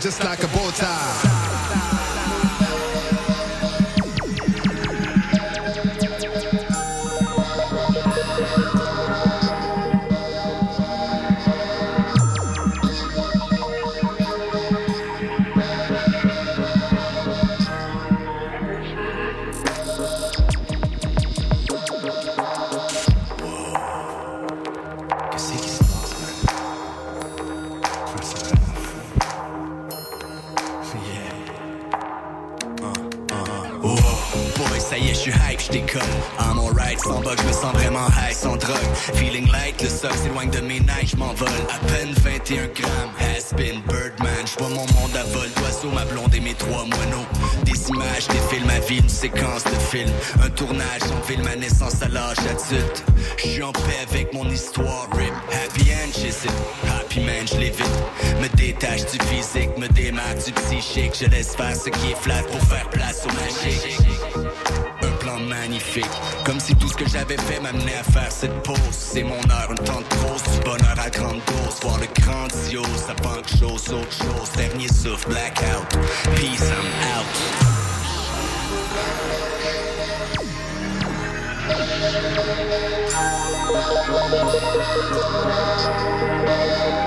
just like a Thank you.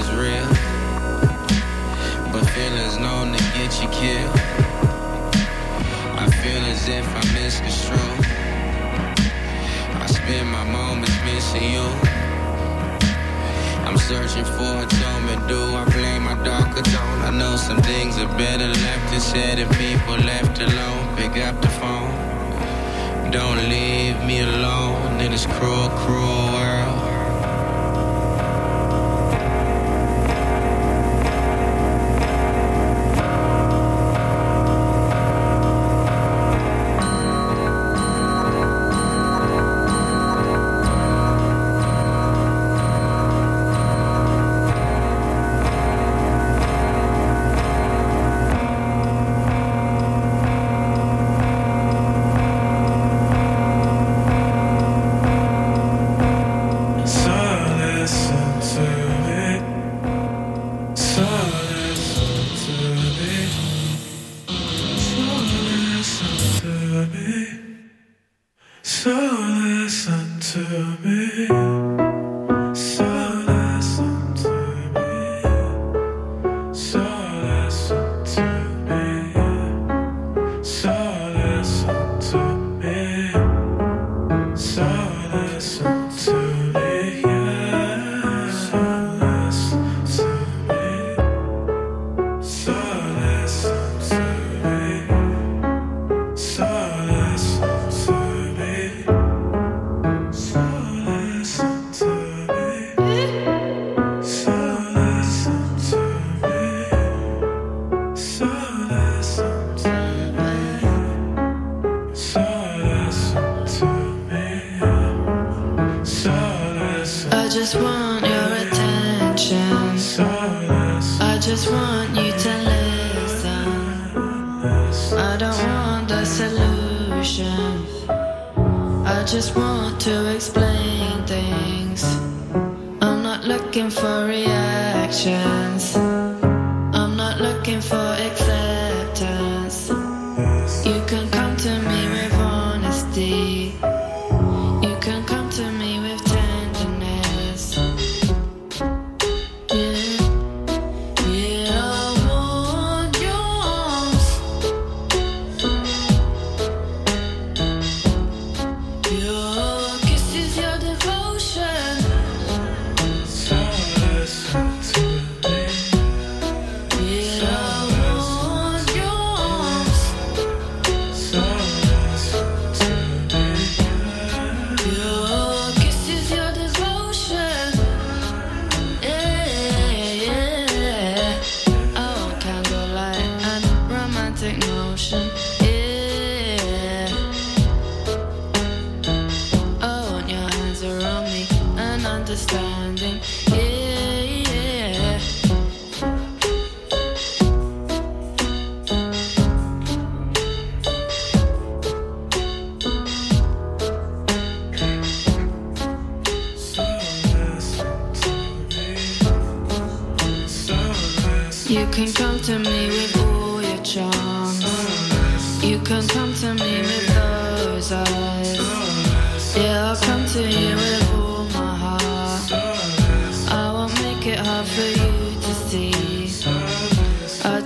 is real. But feelings known to get you killed. I feel as if I misconstrued. I spend my moments missing you. I'm searching for atonement. Do I blame my darker tone? I know some things are better left unsaid and people left alone. Pick up the phone. Don't leave me alone in this cruel, cruel world.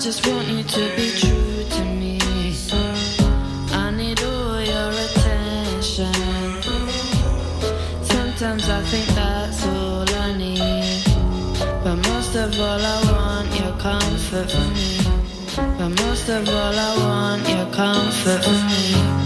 just want you to be true to me. I need all your attention. Sometimes I think that's all I need. But most of all, I want your comfort for me. But most of all, I want your comfort for me.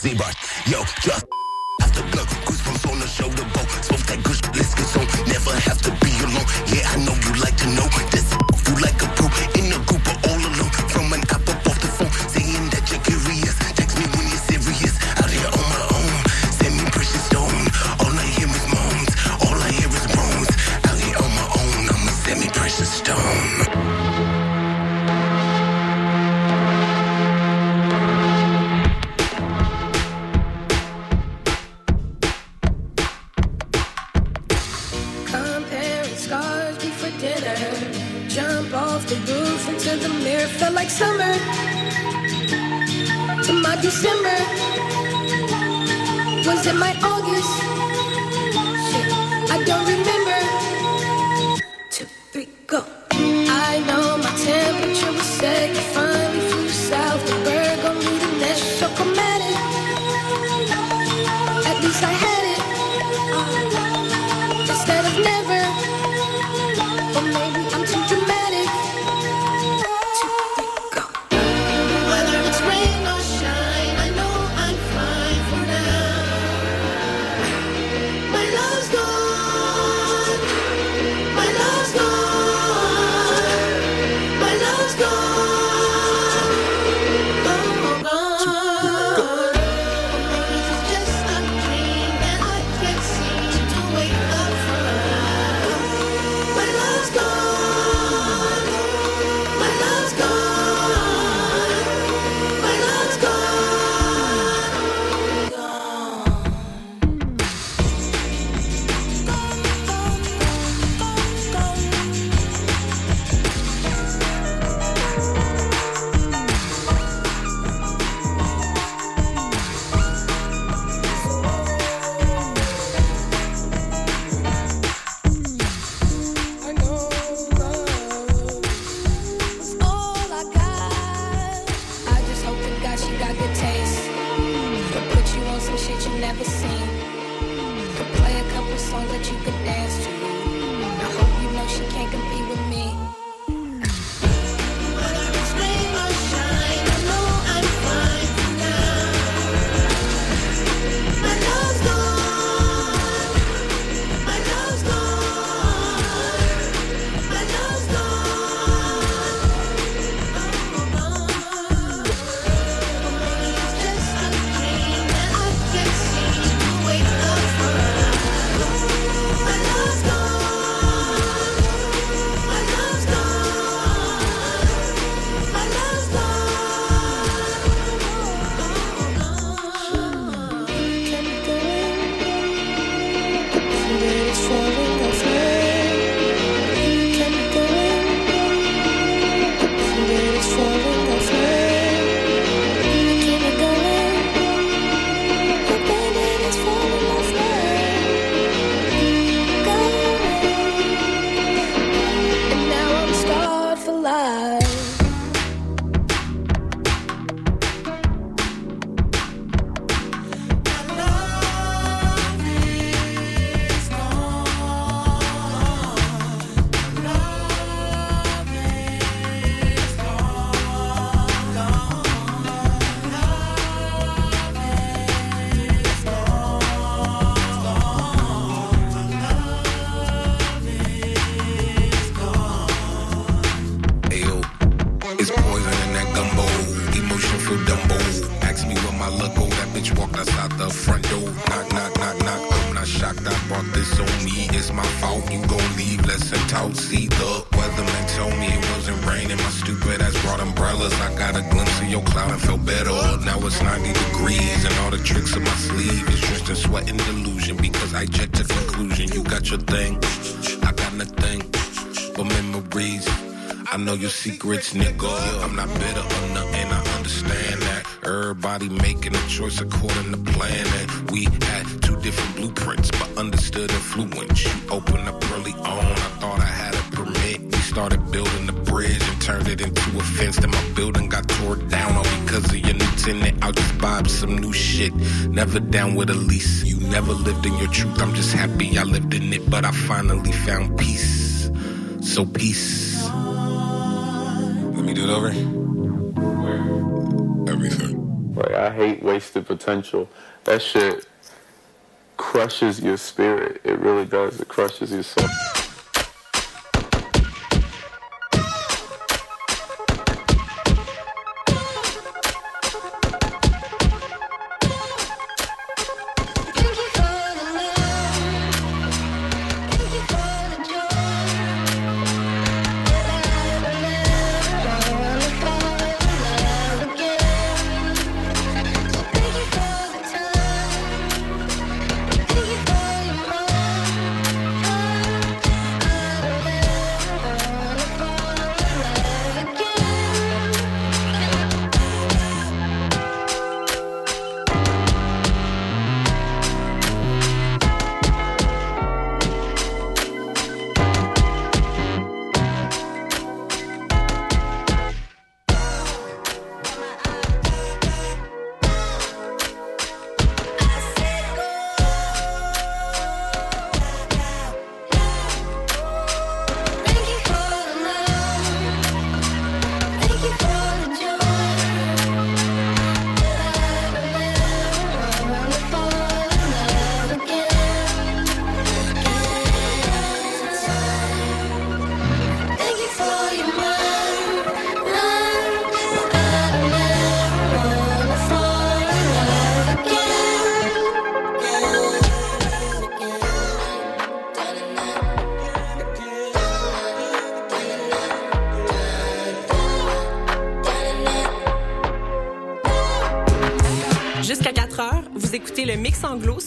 Zebra, yo, just have to blow. Goosebumps on the shoulder bone. Smoke that gush, let's get on. Never have to be alone. Yeah, I know you like to know. This you like a brew. secrets, nigga. I'm not bitter or nothing, I understand that. Everybody making a choice according to plan. And we had two different blueprints, but understood influence. You opened up early on, I thought I had a permit. We started building the bridge and turned it into a fence. Then my building got tore down all because of your new tenant. I'll just buy some new shit. Never down with a lease. You never lived in your truth. I'm just happy I lived in it, but I finally found peace. So peace it over? Everything. Like I hate wasted potential. That shit crushes your spirit. It really does. It crushes your soul.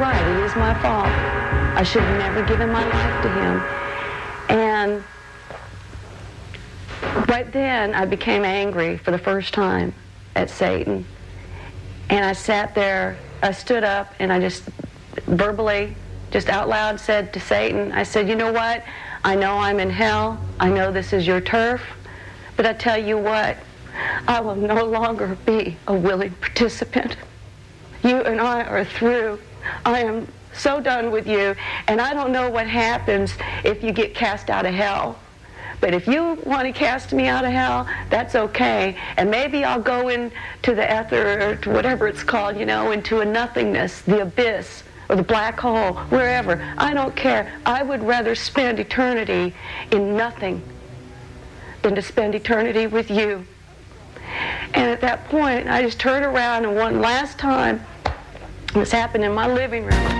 right. It is my fault. I should have never given my life to him. And right then, I became angry for the first time at Satan. And I sat there, I stood up, and I just verbally, just out loud said to Satan, I said, you know what? I know I'm in hell. I know this is your turf. But I tell you what, I will no longer be a willing participant. You and I are through. I am so done with you, and I don't know what happens if you get cast out of hell. But if you want to cast me out of hell, that's okay. And maybe I'll go into the ether or to whatever it's called, you know, into a nothingness, the abyss, or the black hole, wherever. I don't care. I would rather spend eternity in nothing than to spend eternity with you. And at that point, I just turned around and one last time, this happened in my living room.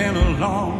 been a long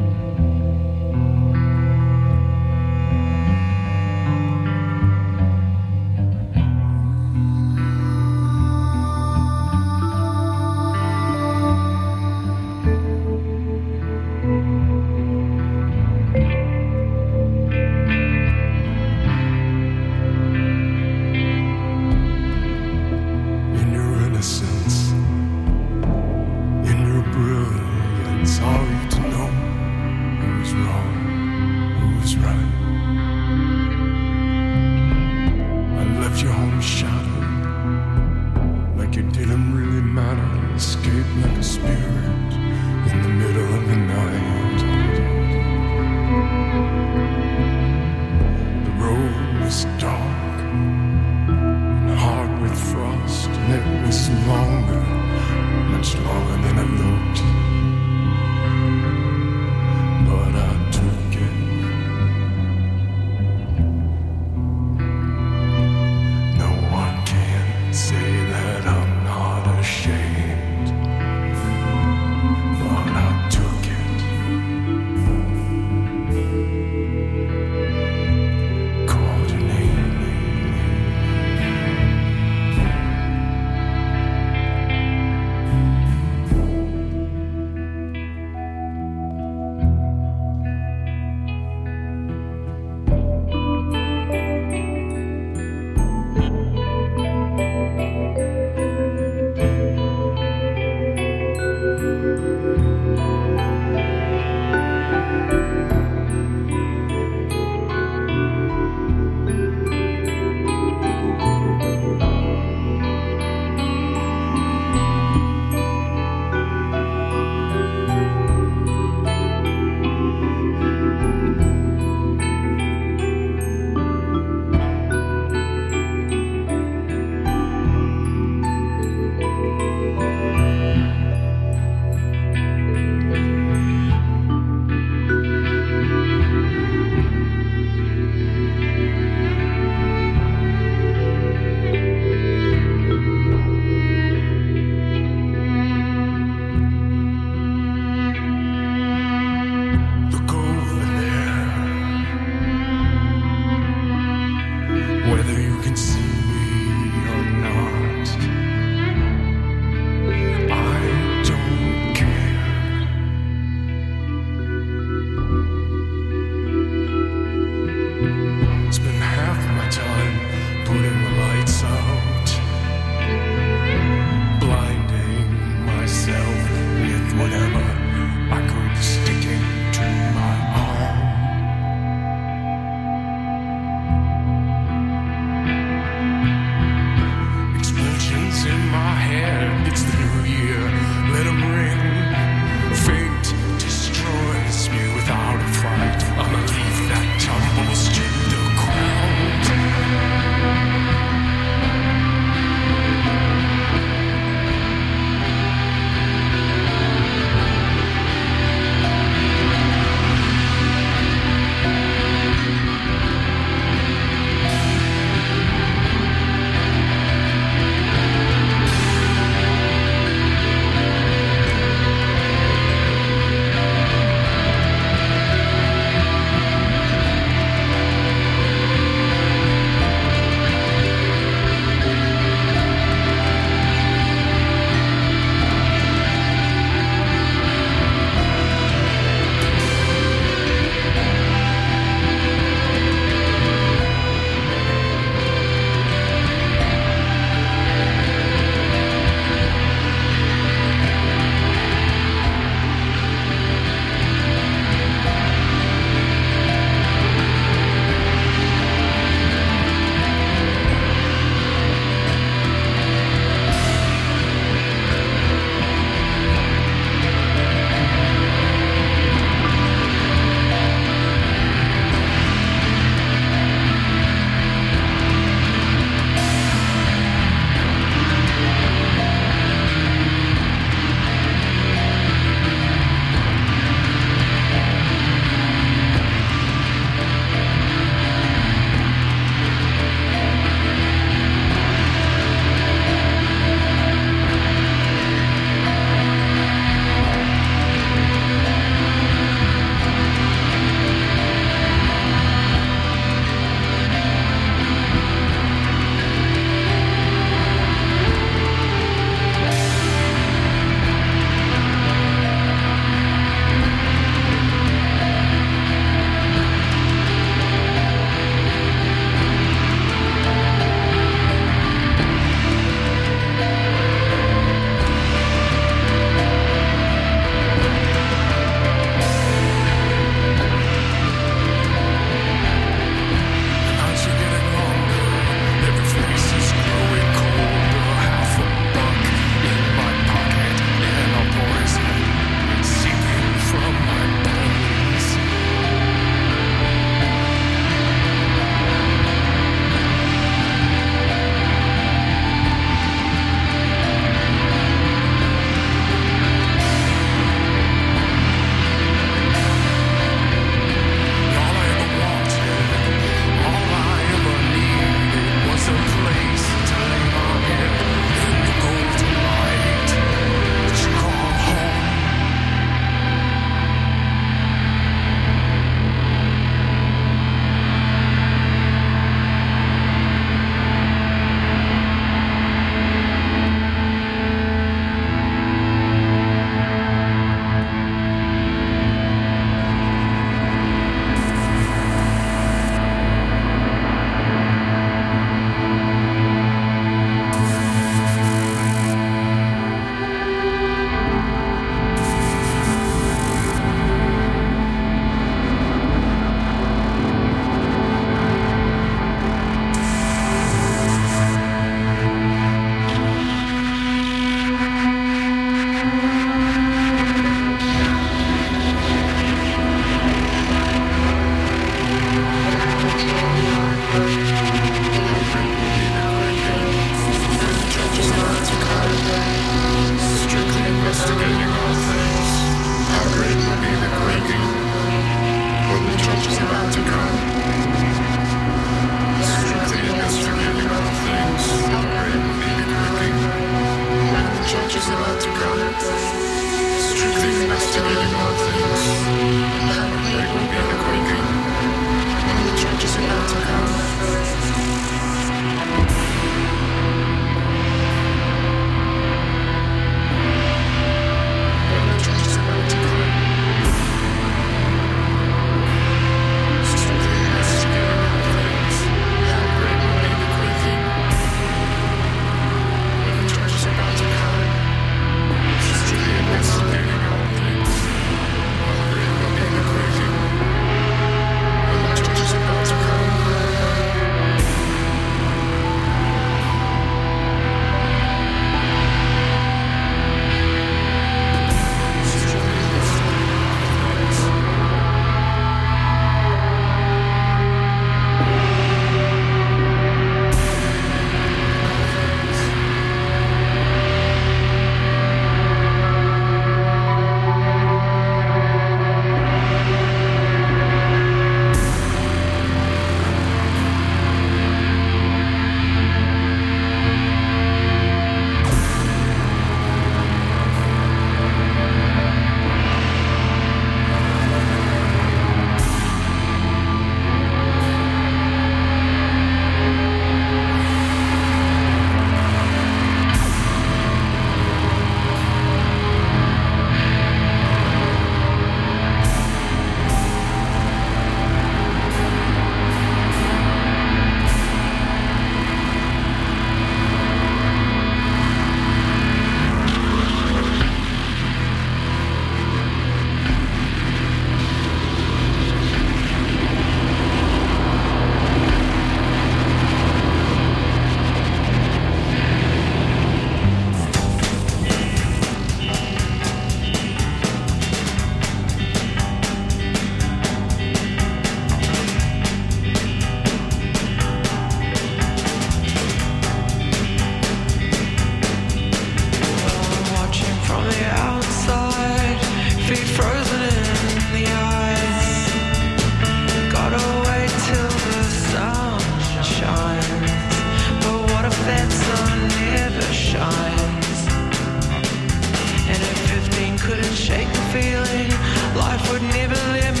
never let me.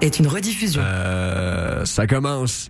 Est une rediffusion. Euh, ça commence.